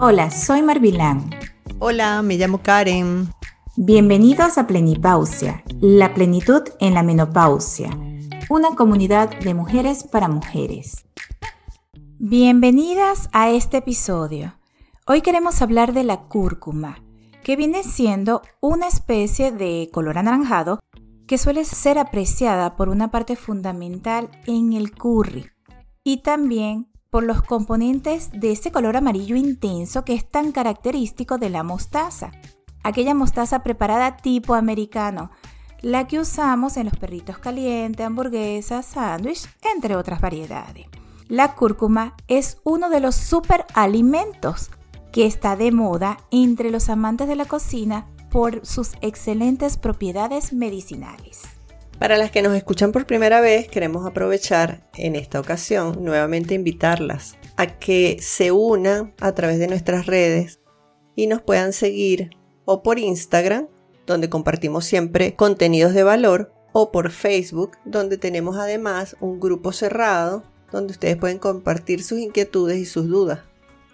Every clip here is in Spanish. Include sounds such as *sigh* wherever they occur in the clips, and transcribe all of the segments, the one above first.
Hola, soy Marvilán. Hola, me llamo Karen. Bienvenidos a Plenipausia, la plenitud en la menopausia, una comunidad de mujeres para mujeres. Bienvenidas a este episodio. Hoy queremos hablar de la cúrcuma, que viene siendo una especie de color anaranjado que suele ser apreciada por una parte fundamental en el curry y también por los componentes de ese color amarillo intenso que es tan característico de la mostaza, aquella mostaza preparada tipo americano, la que usamos en los perritos calientes, hamburguesas, sándwich, entre otras variedades. La cúrcuma es uno de los superalimentos que está de moda entre los amantes de la cocina por sus excelentes propiedades medicinales. Para las que nos escuchan por primera vez, queremos aprovechar en esta ocasión nuevamente invitarlas a que se unan a través de nuestras redes y nos puedan seguir o por Instagram, donde compartimos siempre contenidos de valor, o por Facebook, donde tenemos además un grupo cerrado donde ustedes pueden compartir sus inquietudes y sus dudas.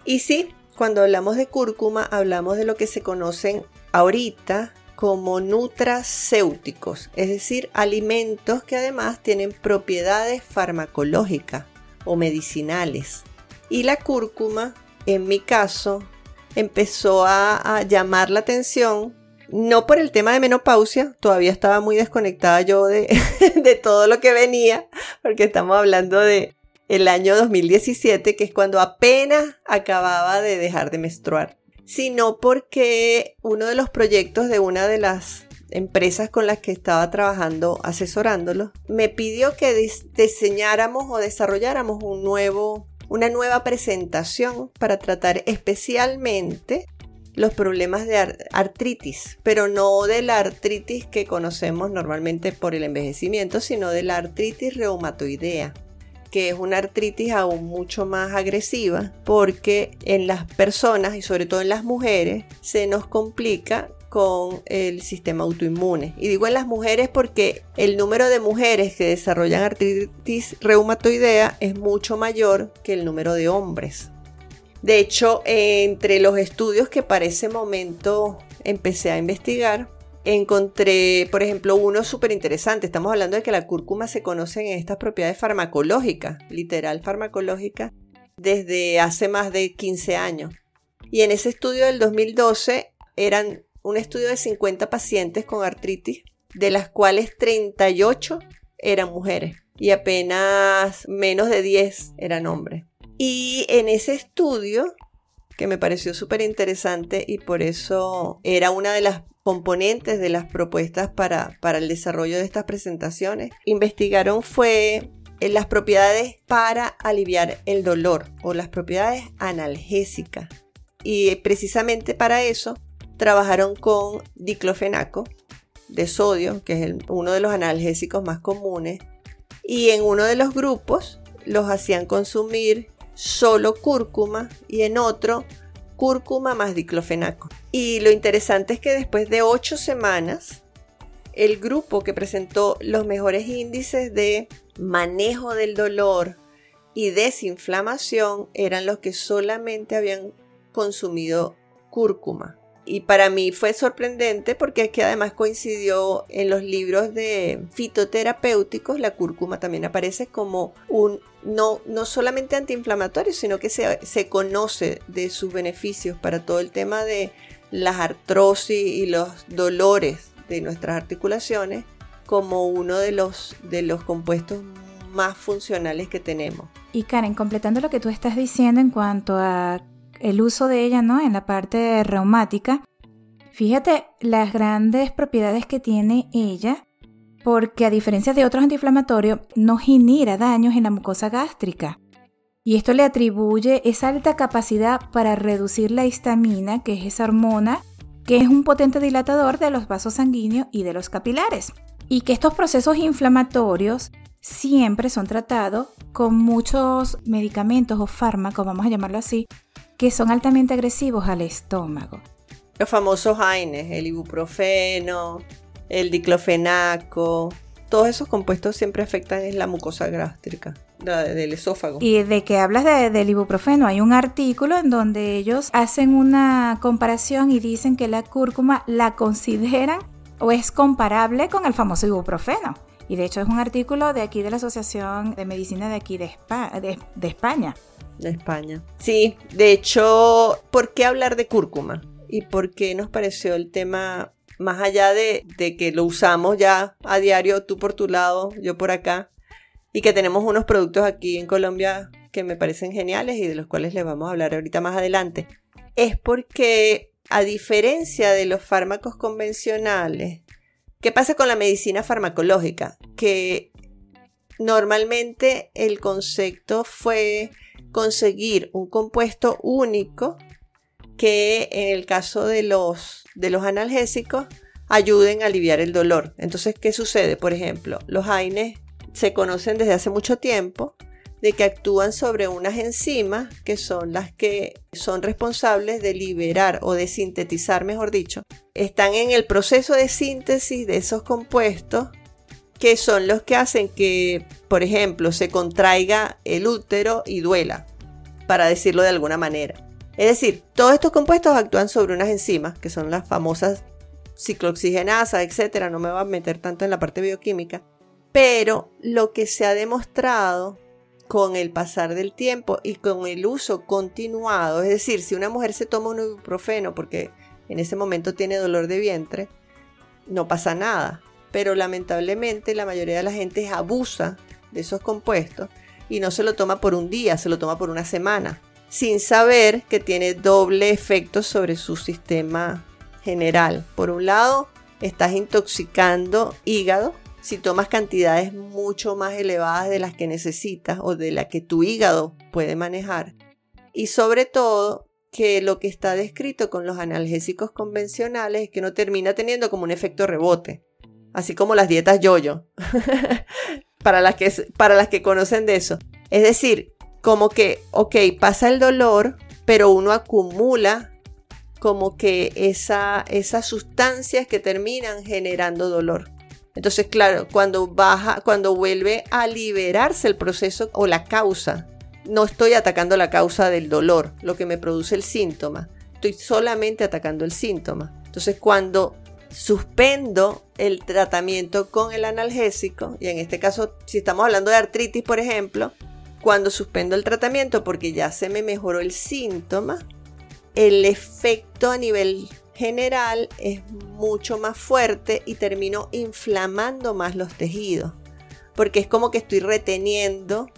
Y sí, cuando hablamos de cúrcuma, hablamos de lo que se conocen ahorita como nutracéuticos, es decir, alimentos que además tienen propiedades farmacológicas o medicinales. Y la cúrcuma, en mi caso, empezó a, llamar la atención, no por el tema de menopausia, todavía estaba muy desconectada yo de, *laughs* de todo lo que venía, porque estamos hablando de el año 2017, que es cuando apenas acababa de dejar de menstruar sino porque uno de los proyectos de una de las empresas con las que estaba trabajando asesorándolo me pidió que diseñáramos o desarrolláramos un nuevo, una nueva presentación para tratar especialmente los problemas de artritis, pero no de la artritis que conocemos normalmente por el envejecimiento, sino de la artritis reumatoidea que es una artritis aún mucho más agresiva porque en las personas y sobre todo en las mujeres se nos complica con el sistema autoinmune. Y digo en las mujeres porque el número de mujeres que desarrollan artritis reumatoidea es mucho mayor que el número de hombres. De hecho, entre los estudios que para ese momento empecé a investigar, encontré, por ejemplo, uno súper interesante. Estamos hablando de que la cúrcuma se conoce en estas propiedades farmacológicas, literal farmacológica, desde hace más de 15 años. Y en ese estudio del 2012 eran un estudio de 50 pacientes con artritis, de las cuales 38 eran mujeres y apenas menos de 10 eran hombres. Y en ese estudio, que me pareció súper interesante y por eso era una de las componentes de las propuestas para, para el desarrollo de estas presentaciones, investigaron fue en las propiedades para aliviar el dolor o las propiedades analgésicas. Y precisamente para eso trabajaron con diclofenaco de sodio, que es uno de los analgésicos más comunes. Y en uno de los grupos los hacían consumir solo cúrcuma y en otro cúrcuma más diclofenaco. Y lo interesante es que después de ocho semanas, el grupo que presentó los mejores índices de manejo del dolor y desinflamación eran los que solamente habían consumido cúrcuma. Y para mí fue sorprendente porque que además coincidió en los libros de fitoterapéuticos, la cúrcuma también aparece como un no, no solamente antiinflamatorio, sino que se, se conoce de sus beneficios para todo el tema de las artrosis y los dolores de nuestras articulaciones como uno de los, de los compuestos más funcionales que tenemos. Y Karen, completando lo que tú estás diciendo en cuanto a el uso de ella, ¿no? En la parte reumática. Fíjate las grandes propiedades que tiene ella, porque a diferencia de otros antiinflamatorios, no genera daños en la mucosa gástrica. Y esto le atribuye esa alta capacidad para reducir la histamina, que es esa hormona que es un potente dilatador de los vasos sanguíneos y de los capilares. Y que estos procesos inflamatorios siempre son tratados con muchos medicamentos o fármacos, vamos a llamarlo así, que son altamente agresivos al estómago. Los famosos AINES, el ibuprofeno, el diclofenaco, todos esos compuestos siempre afectan en la mucosa gástrica. del esófago. Y de que hablas del ibuprofeno, hay un artículo en donde ellos hacen una comparación y dicen que la cúrcuma la consideran o es comparable con el famoso ibuprofeno. Y de hecho es un artículo de aquí de la Asociación de Medicina de aquí de, de España. De España. Sí, de hecho, ¿por qué hablar de cúrcuma? ¿Y por qué nos pareció el tema más allá de, que lo usamos ya a diario, tú por tu lado, yo por acá, y que tenemos unos productos aquí en Colombia que me parecen geniales y de los cuales les vamos a hablar ahorita más adelante, es porque a diferencia de los fármacos convencionales, ¿qué pasa con la medicina farmacológica? Que normalmente el concepto fue conseguir un compuesto único que en el caso de los, de los analgésicos ayuden a aliviar el dolor. Entonces, ¿qué sucede? Por ejemplo, los AINES se conocen desde hace mucho tiempo de que actúan sobre unas enzimas que son las que son responsables de liberar o de sintetizar, mejor dicho. Están en el proceso de síntesis de esos compuestos que son los que hacen que, por ejemplo, se contraiga el útero y duela, para decirlo de alguna manera. Es decir, todos estos compuestos actúan sobre unas enzimas, que son las famosas ciclooxigenasas, etcétera. No me voy a meter tanto en la parte bioquímica. Pero lo que se ha demostrado con el pasar del tiempo y con el uso continuado, es decir, si una mujer se toma un ibuprofeno porque en ese momento tiene dolor de vientre, no pasa nada. Pero lamentablemente la mayoría de la gente abusa de esos compuestos y no se lo toma por un día, se lo toma por una semana sin saber que tiene doble efecto sobre su sistema general. Por un lado, estás intoxicando hígado si tomas cantidades mucho más elevadas de las que necesitas o de las que tu hígado puede manejar. Y sobre todo, que lo que está descrito con los analgésicos convencionales es que no termina teniendo como un efecto rebote, así como las dietas yo-yo, *laughs* para, las que, para las que conocen de eso. Es decir, como que, ok, pasa el dolor, pero uno acumula como que esa, esas sustancias que terminan generando dolor. Entonces, claro, cuando baja, cuando vuelve a liberarse el proceso o la causa, no estoy atacando la causa del dolor, lo que me produce el síntoma. Estoy solamente atacando el síntoma. Entonces, cuando suspendo el tratamiento con el analgésico, y en este caso, si estamos hablando de artritis, por ejemplo, cuando suspendo el tratamiento porque ya se me mejoró el síntoma, el efecto a nivel general es mucho más fuerte y termino inflamando más los tejidos. Porque es como que estoy reteniendo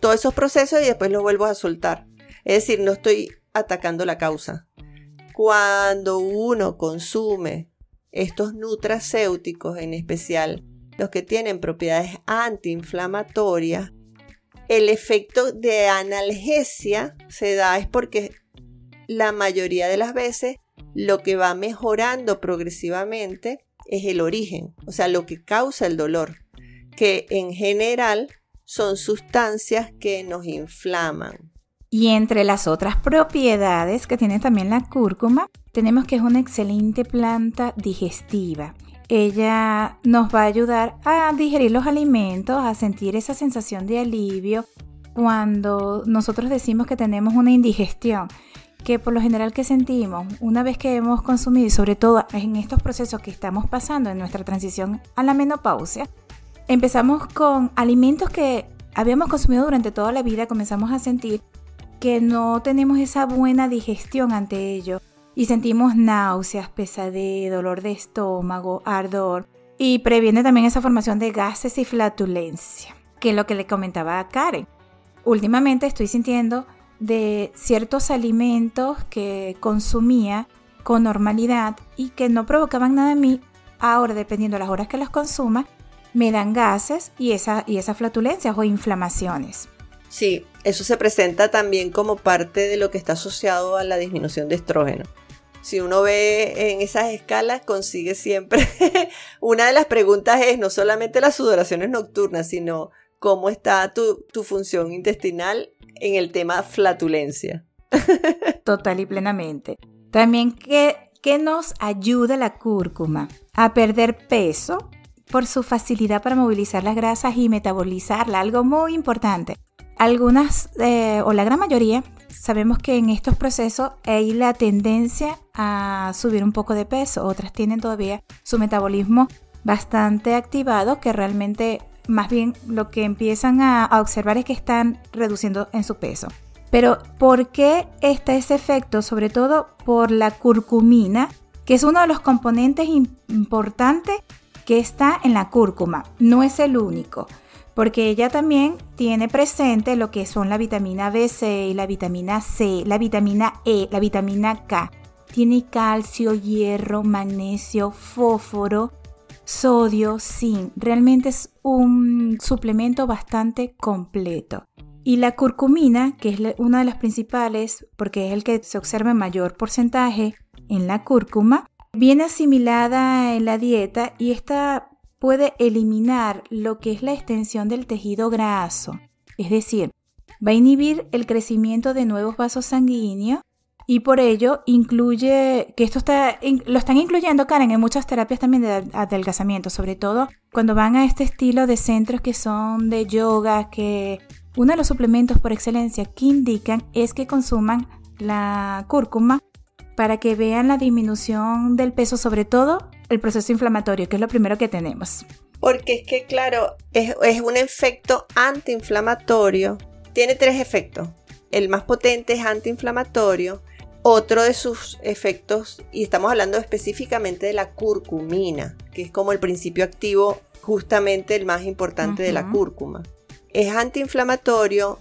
todos esos procesos y después los vuelvo a soltar. Es decir, no estoy atacando la causa. Cuando uno consume estos nutracéuticos, en especial los que tienen propiedades antiinflamatorias, el efecto de analgesia se da es porque la mayoría de las veces lo que va mejorando progresivamente es el origen, o sea, lo que causa el dolor, que en general son sustancias que nos inflaman. Y entre las otras propiedades que tiene también la cúrcuma, tenemos que es una excelente planta digestiva. Ella nos va a ayudar a digerir los alimentos, a sentir esa sensación de alivio cuando nosotros decimos que tenemos una indigestión, que por lo general que sentimos una vez que hemos consumido y sobre todo en estos procesos que estamos pasando en nuestra transición a la menopausia, empezamos con alimentos que habíamos consumido durante toda la vida, comenzamos a sentir que no tenemos esa buena digestión ante ello y sentimos náuseas, pesadez, dolor de estómago, ardor y previene también esa formación de gases y flatulencia, que es lo que le comentaba a Karen. Últimamente estoy sintiendo de ciertos alimentos que consumía con normalidad y que no provocaban nada en mí, ahora dependiendo de las horas que los consuma, me dan gases y, esa, y esas flatulencias o inflamaciones. Sí, eso se presenta también como parte de lo que está asociado a la disminución de estrógeno si uno ve en esas escalas, consigue siempre. *laughs* Una de las preguntas es no solamente las sudoraciones nocturnas, sino cómo está tu, función intestinal en el tema flatulencia. *laughs* Total y plenamente. También que, que nos ayuda la cúrcuma a perder peso por su facilidad para movilizar las grasas y metabolizarla, algo muy importante. Algunas eh, o la gran mayoría sabemos que en estos procesos hay la tendencia a subir un poco de peso, otras tienen todavía su metabolismo bastante activado que realmente más bien lo que empiezan a, observar es que están reduciendo en su peso. Pero ¿por qué está ese efecto? Sobre todo por la curcumina, que es uno de los componentes importantes que está en la cúrcuma. No es el único, porque ella también tiene presente lo que son la vitamina B6, la vitamina C, la vitamina E, la vitamina K. Tiene calcio, hierro, magnesio, fósforo, sodio, zinc. Realmente es un suplemento bastante completo. Y la curcumina, que es una de las principales, porque es el que se observa en mayor porcentaje en la cúrcuma, viene asimilada en la dieta y esta puede eliminar lo que es la extensión del tejido graso. Es decir, va a inhibir el crecimiento de nuevos vasos sanguíneos y por ello incluye, que esto está, lo están incluyendo, Karen, en muchas terapias también de adelgazamiento, sobre todo cuando van a este estilo de centros que son de yoga, que uno de los suplementos por excelencia que indican es que consuman la cúrcuma para que vean la disminución del peso, sobre todo el proceso inflamatorio, que es lo primero que tenemos. Porque es que, claro, es, es un efecto antiinflamatorio. Tiene tres efectos. El más potente es antiinflamatorio, otro de sus efectos, y estamos hablando específicamente de la curcumina, que es como el principio activo, justamente el más importante de la cúrcuma. Es antiinflamatorio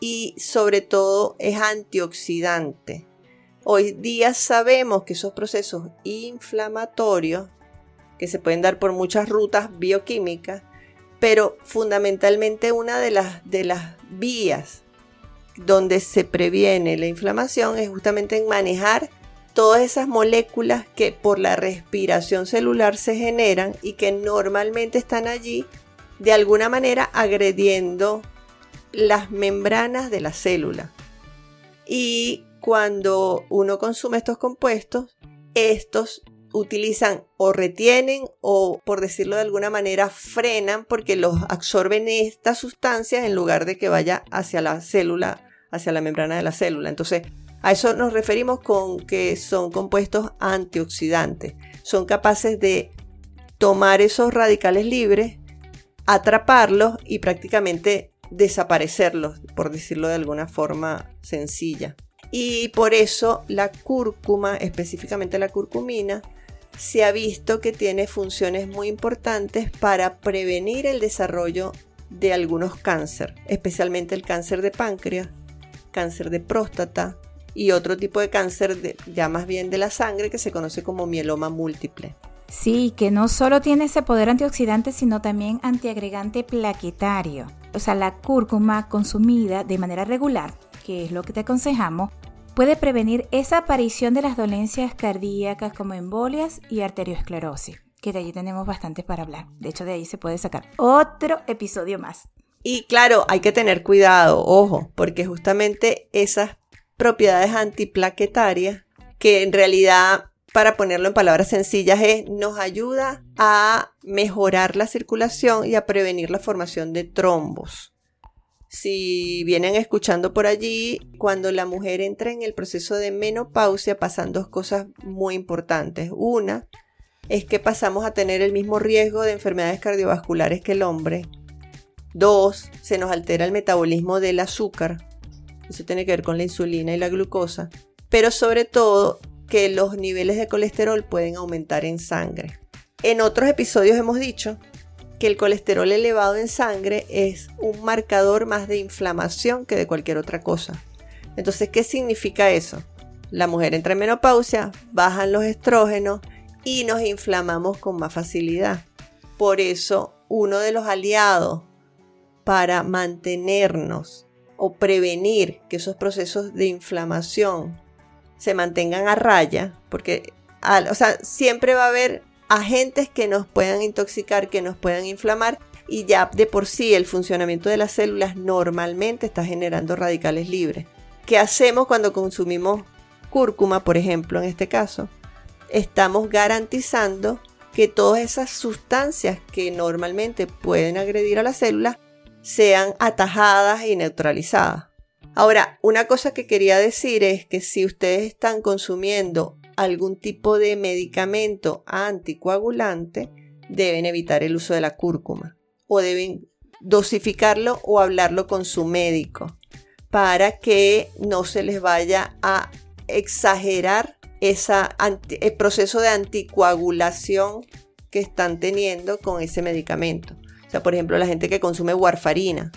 y sobre todo es antioxidante. Hoy día sabemos que esos procesos inflamatorios, que se pueden dar por muchas rutas bioquímicas, pero fundamentalmente una de las, vías donde se previene la inflamación es justamente en manejar todas esas moléculas que por la respiración celular se generan y que normalmente están allí de alguna manera agrediendo las membranas de la célula. Y cuando uno consume estos compuestos, estos utilizan o retienen o, por decirlo de alguna manera, frenan porque los absorben estas sustancias en lugar de que vaya hacia la célula hacia la membrana de la célula. Entonces, a eso nos referimos con que son compuestos antioxidantes. Son capaces de tomar esos radicales libres, atraparlos y prácticamente desaparecerlos, por decirlo de alguna forma sencilla. Y por eso la cúrcuma, específicamente la curcumina, se ha visto que tiene funciones muy importantes para prevenir el desarrollo de algunos cánceres, especialmente el cáncer de páncreas, cáncer de próstata y otro tipo de cáncer de, ya más bien de la sangre que se conoce como mieloma múltiple. Sí, que no solo tiene ese poder antioxidante, sino también antiagregante plaquetario. O sea, la cúrcuma consumida de manera regular, que es lo que te aconsejamos, puede prevenir esa aparición de las dolencias cardíacas como embolias y arteriosclerosis, que de allí tenemos bastante para hablar. De hecho, de ahí se puede sacar otro episodio más. Y claro, hay que tener cuidado, ojo, porque justamente esas propiedades antiplaquetarias, que en realidad, para ponerlo en palabras sencillas, es, nos ayuda a mejorar la circulación y a prevenir la formación de trombos. Si vienen escuchando por allí, cuando la mujer entra en el proceso de menopausia pasan dos cosas muy importantes. Una es que pasamos a tener el mismo riesgo de enfermedades cardiovasculares que el hombre Dos, se nos altera el metabolismo del azúcar. Eso tiene que ver con la insulina y la glucosa. Pero sobre todo que los niveles de colesterol pueden aumentar en sangre. En otros episodios hemos dicho que el colesterol elevado en sangre es un marcador más de inflamación que de cualquier otra cosa. Entonces, ¿qué significa eso? La mujer entra en menopausia, bajan los estrógenos y nos inflamamos con más facilidad. Por eso, uno de los aliados para mantenernos o prevenir que esos procesos de inflamación se mantengan a raya, porque o sea, siempre va a haber agentes que nos puedan intoxicar, que nos puedan inflamar, y ya de por sí el funcionamiento de las células normalmente está generando radicales libres. ¿Qué hacemos cuando consumimos cúrcuma, por ejemplo, en este caso? Estamos garantizando que todas esas sustancias que normalmente pueden agredir a las células sean atajadas y neutralizadas. Ahora, una cosa que quería decir es que si ustedes están consumiendo algún tipo de medicamento anticoagulante, deben evitar el uso de la cúrcuma o deben dosificarlo o hablarlo con su médico para que no se les vaya a exagerar esa el proceso de anticoagulación que están teniendo con ese medicamento. O sea, por ejemplo, la gente que consume warfarina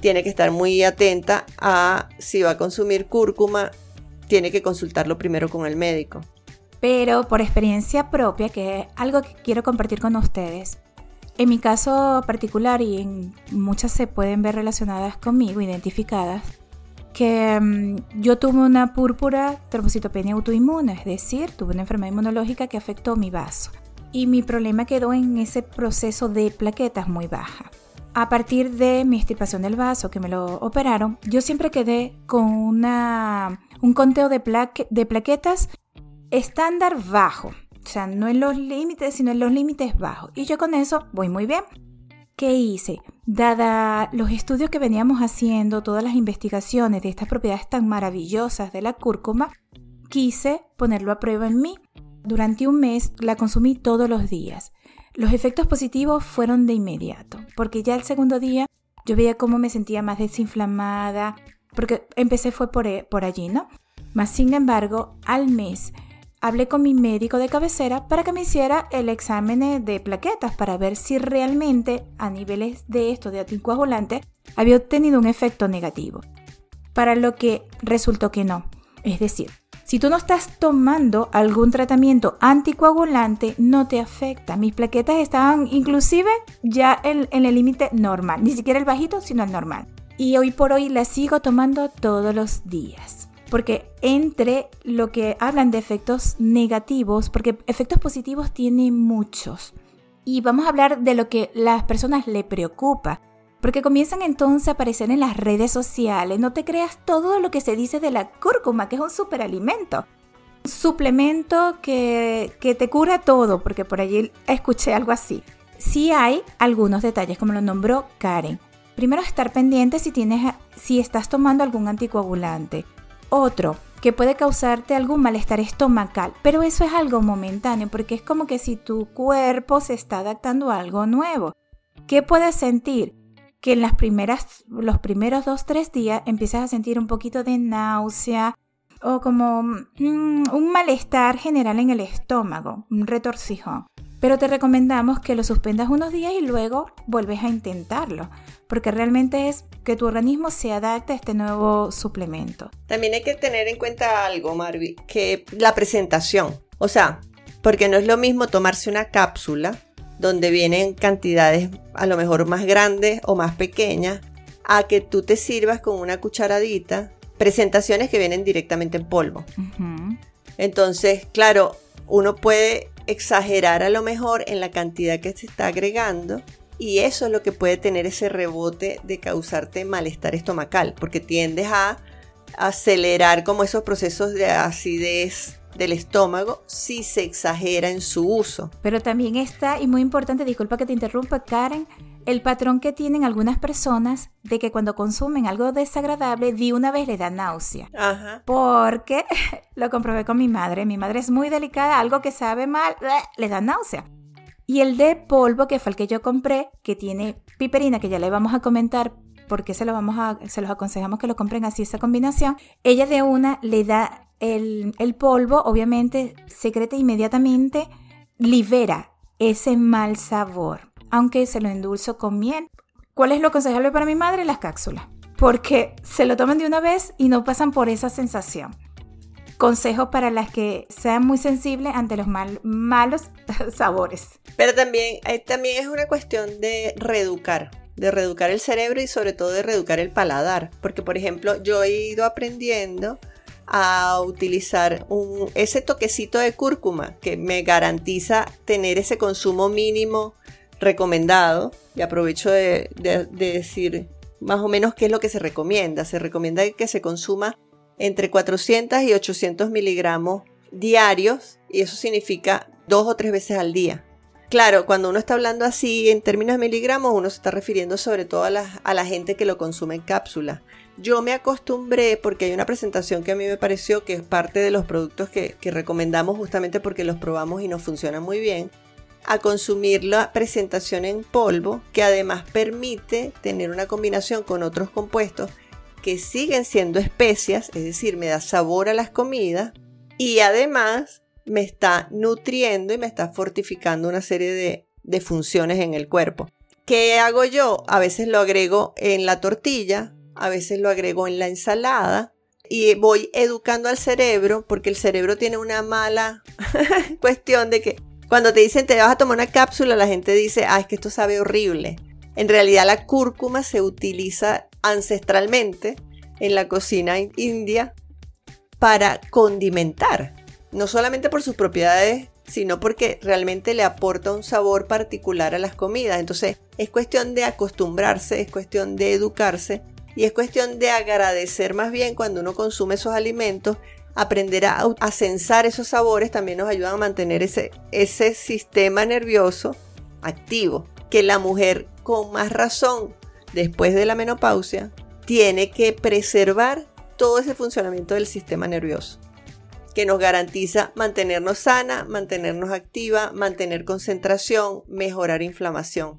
tiene que estar muy atenta a si va a consumir cúrcuma, tiene que consultarlo primero con el médico. Pero por experiencia propia, que es algo que quiero compartir con ustedes, en mi caso particular y en muchas se pueden ver relacionadas conmigo, identificadas, que mm, yo tuve una púrpura trombocitopenia autoinmune, es decir, tuve una enfermedad inmunológica que afectó mi vaso. Y mi problema quedó en ese proceso de plaquetas muy baja. A partir de mi extirpación del vaso, que me lo operaron, yo siempre quedé con una, un conteo de, de plaquetas estándar bajo. O sea, no en los límites, sino en los límites bajos. Y yo con eso voy muy bien. ¿Qué hice? Dada los estudios que veníamos haciendo, todas las investigaciones de estas propiedades tan maravillosas de la cúrcuma, quise ponerlo a prueba en mí. Durante un mes la consumí todos los días. Los efectos positivos fueron de inmediato, porque ya el segundo día yo veía cómo me sentía más desinflamada, porque empecé fue por, e, por allí, ¿no? Mas sin embargo, al mes hablé con mi médico de cabecera para que me hiciera el examen de plaquetas para ver si realmente a niveles de esto de anticoagulante había obtenido un efecto negativo. Para lo que resultó que no. Es decir, si tú no estás tomando algún tratamiento anticoagulante, no te afecta. Mis plaquetas estaban inclusive ya en, en el límite normal, ni siquiera el bajito, sino el normal. Y hoy por hoy las sigo tomando todos los días porque entre lo que hablan de efectos negativos, porque efectos positivos tiene muchos, y vamos a hablar de lo que las personas le preocupa, porque comienzan entonces a aparecer en las redes sociales, no te creas todo lo que se dice de la cúrcuma, que es un superalimento. Suplemento que, que te cura todo, porque por allí escuché algo así. Sí hay algunos detalles, como lo nombró Karen. Primero estar pendiente si, tienes, si estás tomando algún anticoagulante. Otro, que puede causarte algún malestar estomacal, pero eso es algo momentáneo porque es como que si tu cuerpo se está adaptando a algo nuevo. ¿Qué puedes sentir? Que en las primeras, los primeros dos, tres días empiezas a sentir un poquito de náusea o como mm, un malestar general en el estómago, un retorcijón. Pero te recomendamos que lo suspendas unos días y luego vuelves a intentarlo, porque realmente es que tu organismo se adapte a este nuevo suplemento. También hay que tener en cuenta algo, Marvi, que la presentación. O sea, porque no es lo mismo tomarse una cápsula donde vienen cantidades a lo mejor más grandes o más pequeñas, a que tú te sirvas con una cucharadita presentaciones que vienen directamente en polvo. Entonces, claro, uno puede exagerar a lo mejor en la cantidad que se está agregando y eso es lo que puede tener ese rebote de causarte malestar estomacal, porque tiendes a acelerar como esos procesos de acidez del estómago si se exagera en su uso. Pero también está, y muy importante, disculpa que te interrumpa, Karen, el patrón que tienen algunas personas de que cuando consumen algo desagradable, de una vez le da náusea. Ajá. Porque *laughs* lo comprobé con mi madre. Mi madre es muy delicada, algo que sabe mal, le da náusea. Y el de polvo, que fue el que yo compré, que tiene piperina, que ya le vamos a comentar porque se, lo vamos a, se los aconsejamos que lo compren así, esa combinación. Ella de una le da el, el polvo, obviamente secreta inmediatamente, libera ese mal sabor aunque se lo endulzo con miel. ¿Cuál es lo aconsejable para mi madre? Las cápsulas. Porque se lo toman de una vez y no pasan por esa sensación. Consejo para las que sean muy sensibles ante los malos *laughs* sabores. Pero también, eh, también es una cuestión de reeducar, de reeducar el cerebro y sobre todo de reeducar el paladar. Porque, por ejemplo, yo he ido aprendiendo a utilizar ese toquecito de cúrcuma que me garantiza tener ese consumo mínimo recomendado, y aprovecho de, decir más o menos qué es lo que se recomienda. Se recomienda que se consuma entre 400 y 800 miligramos diarios, y eso significa dos o tres veces al día. Claro, cuando uno está hablando así en términos de miligramos, uno se está refiriendo sobre todo a la, gente que lo consume en cápsula. Yo me acostumbré porque hay una presentación que a mí me pareció que es parte de los productos que, que recomendamos justamente porque los probamos y nos funcionan muy bien, a consumir la presentación en polvo, que además permite tener una combinación con otros compuestos que siguen siendo especias, es decir, me da sabor a las comidas y además me está nutriendo y me está fortificando una serie de, de funciones en el cuerpo. ¿Qué hago yo? A veces lo agrego en la tortilla, a veces lo agrego en la ensalada y voy educando al cerebro porque el cerebro tiene una mala *laughs* cuestión de que cuando te dicen te vas a tomar una cápsula, la gente dice, ah, es que esto sabe horrible. En realidad la cúrcuma se utiliza ancestralmente en la cocina india para condimentar, no solamente por sus propiedades, sino porque realmente le aporta un sabor particular a las comidas. Entonces es cuestión de acostumbrarse, es cuestión de educarse y es cuestión de agradecer más bien cuando uno consume esos alimentos aprender a, a censar esos sabores también nos ayuda a mantener ese, ese sistema nervioso activo, que la mujer con más razón después de la menopausia tiene que preservar todo ese funcionamiento del sistema nervioso, que nos garantiza mantenernos sana, mantenernos activa, mantener concentración, mejorar inflamación.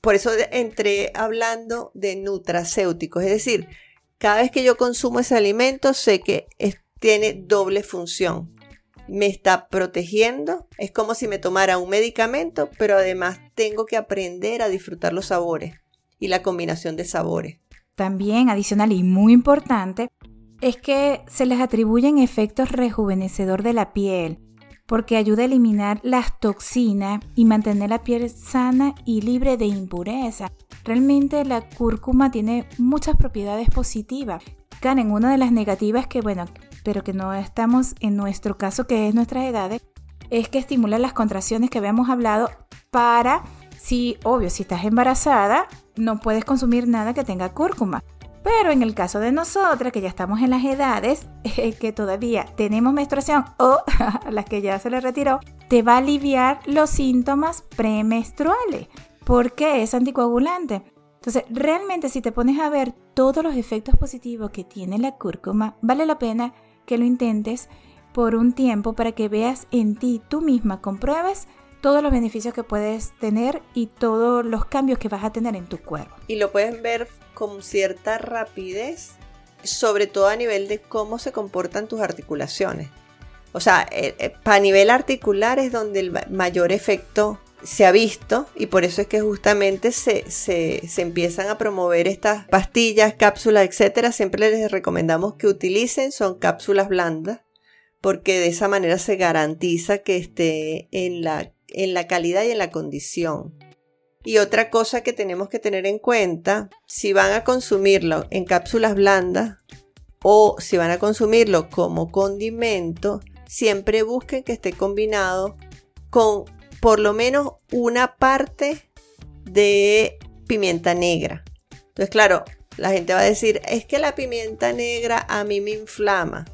Por eso entré hablando de nutracéuticos, es decir, cada vez que yo consumo ese alimento sé que tiene doble función. Me está protegiendo, es como si me tomara un medicamento, pero además tengo que aprender a disfrutar los sabores y la combinación de sabores. También adicional y muy importante es que se les atribuyen efectos rejuvenecedor de la piel, porque ayuda a eliminar las toxinas y mantener la piel sana y libre de impureza. Realmente la cúrcuma tiene muchas propiedades positivas. Karen, una de las negativas que, bueno, pero que no estamos en nuestro caso, que es nuestras edades, es que estimula las contracciones que habíamos hablado para, si, obvio, si estás embarazada, no puedes consumir nada que tenga cúrcuma. Pero en el caso de nosotras, que ya estamos en las edades, *laughs* que todavía tenemos menstruación o *laughs* las que ya se le retiró, te va a aliviar los síntomas premenstruales porque es anticoagulante. Entonces, realmente si te pones a ver todos los efectos positivos que tiene la cúrcuma, vale la pena que lo intentes por un tiempo para que veas en ti tú misma, compruebes todos los beneficios que puedes tener y todos los cambios que vas a tener en tu cuerpo. Y lo puedes ver con cierta rapidez, sobre todo a nivel de cómo se comportan tus articulaciones. O sea, eh, eh, a nivel articular es donde el mayor efecto se ha visto y por eso es que justamente se, se, se, empiezan a promover estas pastillas, cápsulas, etcétera. Siempre les recomendamos que utilicen, son cápsulas blandas, porque de esa manera se garantiza que esté en la, en la calidad y en la condición. Y otra cosa que tenemos que tener en cuenta, si van a consumirlo en cápsulas blandas o si van a consumirlo como condimento, siempre busquen que esté combinado con por lo menos una parte de pimienta negra. Entonces, claro, la gente va a decir, es que la pimienta negra a mí me inflama.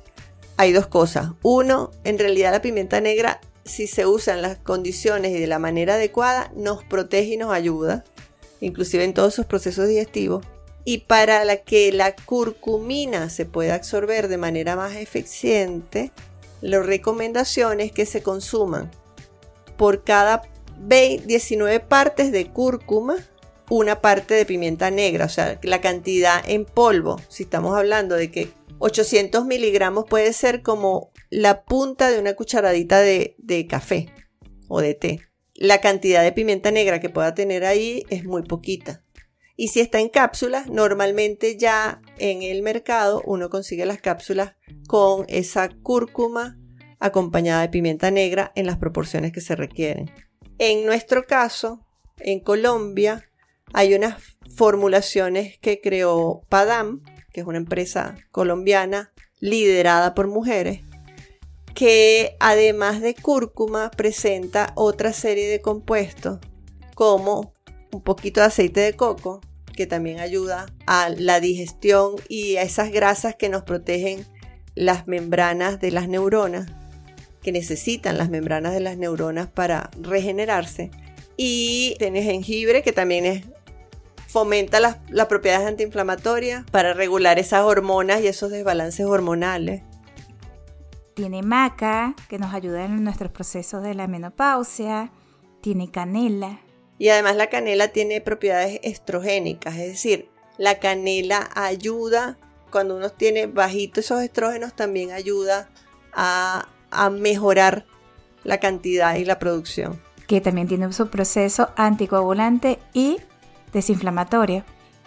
Hay dos cosas. Uno, en realidad la pimienta negra, si se usa en las condiciones y de la manera adecuada, nos protege y nos ayuda, inclusive en todos sus procesos digestivos. Y para que la curcumina se pueda absorber de manera más eficiente, la recomendación es que se consuman por cada 19 partes de cúrcuma, una parte de pimienta negra, o sea, la cantidad en polvo, si estamos hablando de que 800 miligramos puede ser como la punta de una cucharadita de, de café o de té. La cantidad de pimienta negra que pueda tener ahí es muy poquita. Y si está en cápsulas, normalmente ya en el mercado uno consigue las cápsulas con esa cúrcuma acompañada de pimienta negra en las proporciones que se requieren. En nuestro caso, en Colombia, hay unas formulaciones que creó Padam, que es una empresa colombiana liderada por mujeres, que además de cúrcuma presenta otra serie de compuestos como un poquito de aceite de coco, que también ayuda a la digestión y a esas grasas que nos protegen las membranas de las neuronas que necesitan las membranas de las neuronas para regenerarse Y tiene jengibre, que también es, fomenta las, las propiedades antiinflamatorias para regular esas hormonas y esos desbalances hormonales. Tiene maca, que nos ayuda en nuestros procesos de la menopausia. Tiene canela. Y además la canela tiene propiedades estrogénicas, es decir, la canela ayuda, cuando uno tiene bajito esos estrógenos, también ayuda a, a mejorar la cantidad y la producción. Que también tiene su proceso anticoagulante y desinflamatorio.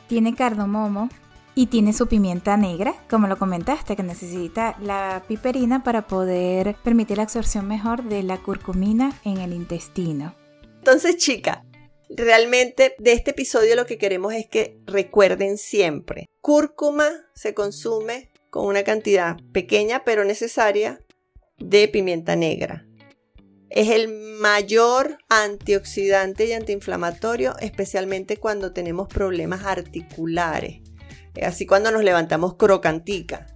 Tiene cardamomo, y tiene su pimienta negra, como lo comentaste, que necesita la piperina para poder permitir la absorción mejor de la curcumina en el intestino. Entonces, chica, realmente de este episodio lo que queremos es que recuerden siempre, cúrcuma se consume con una cantidad pequeña pero necesaria de pimienta negra. Es el mayor antioxidante y antiinflamatorio, especialmente cuando tenemos problemas articulares así cuando nos levantamos crocantica.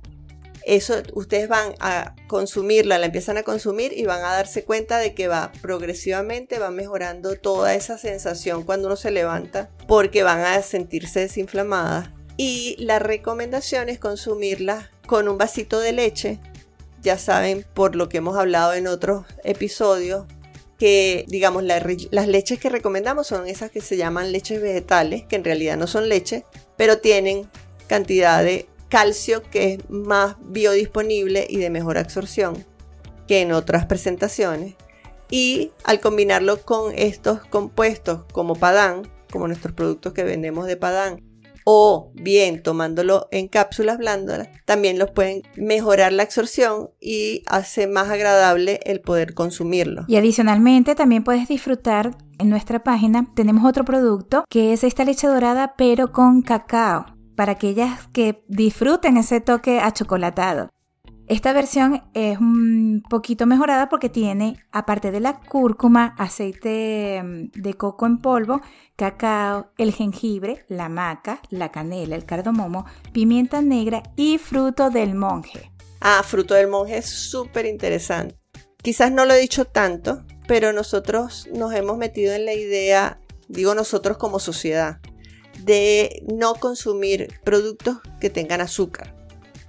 Eso ustedes van a consumirla, la empiezan a consumir y van a darse cuenta de que va progresivamente, va mejorando toda esa sensación cuando uno se levanta, porque van a sentirse desinflamadas. Y la recomendación es consumirla con un vasito de leche. Ya saben, por lo que hemos hablado en otros episodios, que digamos las leches que recomendamos son esas que se llaman leches vegetales, que en realidad no son leche, pero tienen cantidad de calcio que es más biodisponible y de mejor absorción que en otras presentaciones. Y al combinarlo con estos compuestos como Padán, como nuestros productos que vendemos de Padán, o bien tomándolo en cápsulas blandas, también los pueden mejorar la absorción y hace más agradable el poder consumirlo. Y adicionalmente también puedes disfrutar en nuestra página, tenemos otro producto que es esta leche dorada pero con cacao para aquellas que disfruten ese toque achocolatado. Esta versión es un poquito mejorada porque tiene, aparte de la cúrcuma, aceite mm, de coco en polvo, cacao, el jengibre, la maca, la canela, el cardamomo, pimienta negra y fruto del monje. Ah, fruto del monje es súper interesante. Quizás no lo he dicho tanto, pero nosotros nos hemos metido en la idea, digo nosotros como sociedad, de no consumir productos que tengan azúcar.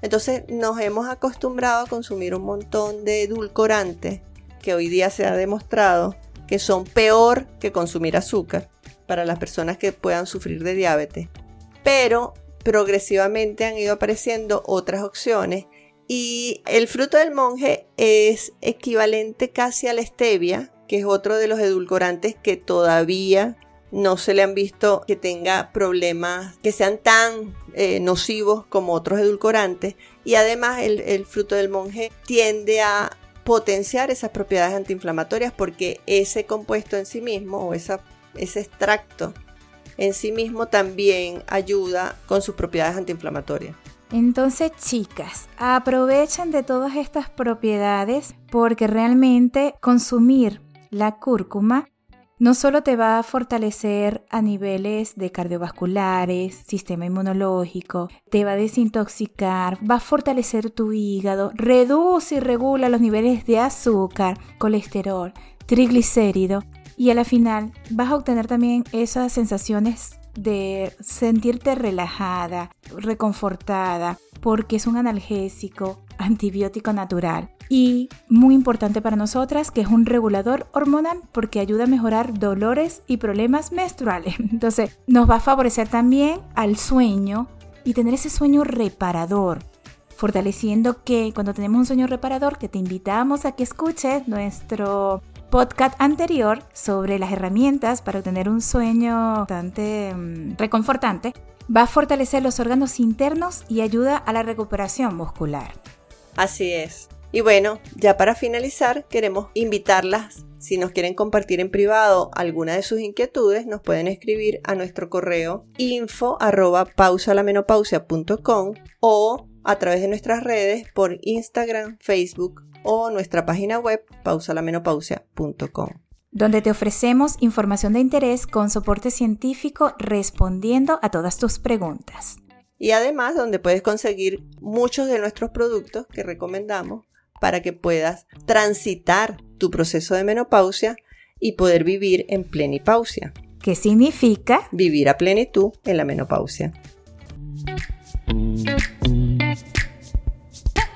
Entonces nos hemos acostumbrado a consumir un montón de edulcorantes que hoy día se ha demostrado que son peor que consumir azúcar para las personas que puedan sufrir de diabetes. Pero progresivamente han ido apareciendo otras opciones y el fruto del monje es equivalente casi a la stevia, que es otro de los edulcorantes que todavía no se le han visto que tenga problemas que sean tan eh, nocivos como otros edulcorantes y además el, fruto del monje tiende a potenciar esas propiedades antiinflamatorias porque ese compuesto en sí mismo o ese extracto en sí mismo también ayuda con sus propiedades antiinflamatorias. Entonces, chicas, aprovechen de todas estas propiedades porque realmente consumir la cúrcuma no solo te va a fortalecer a niveles de cardiovasculares, sistema inmunológico, te va a desintoxicar, va a fortalecer tu hígado, reduce y regula los niveles de azúcar, colesterol, triglicérido y a la final vas a obtener también esas sensaciones de sentirte relajada, reconfortada, porque es un analgésico, antibiótico natural y muy importante para nosotras que es un regulador hormonal porque ayuda a mejorar dolores y problemas menstruales. *laughs* Entonces nos va a favorecer también al sueño y tener ese sueño reparador. Fortaleciendo que cuando tenemos un sueño reparador, que te invitamos a que escuches nuestro podcast anterior sobre las herramientas para tener un sueño bastante mm, reconfortante, va a fortalecer los órganos internos y ayuda a la recuperación muscular. Así es. Y bueno, ya para finalizar, queremos invitarlas, si nos quieren compartir en privado alguna de sus inquietudes, nos pueden escribir a nuestro correo info o a través de nuestras redes por Instagram, Facebook o nuestra página web pausalamenopausia.com donde te ofrecemos información de interés con soporte científico respondiendo a todas tus preguntas. Y además donde puedes conseguir muchos de nuestros productos que recomendamos para que puedas transitar tu proceso de menopausia y poder vivir en plenipausia. ¿Qué significa? Vivir a plenitud en la menopausia.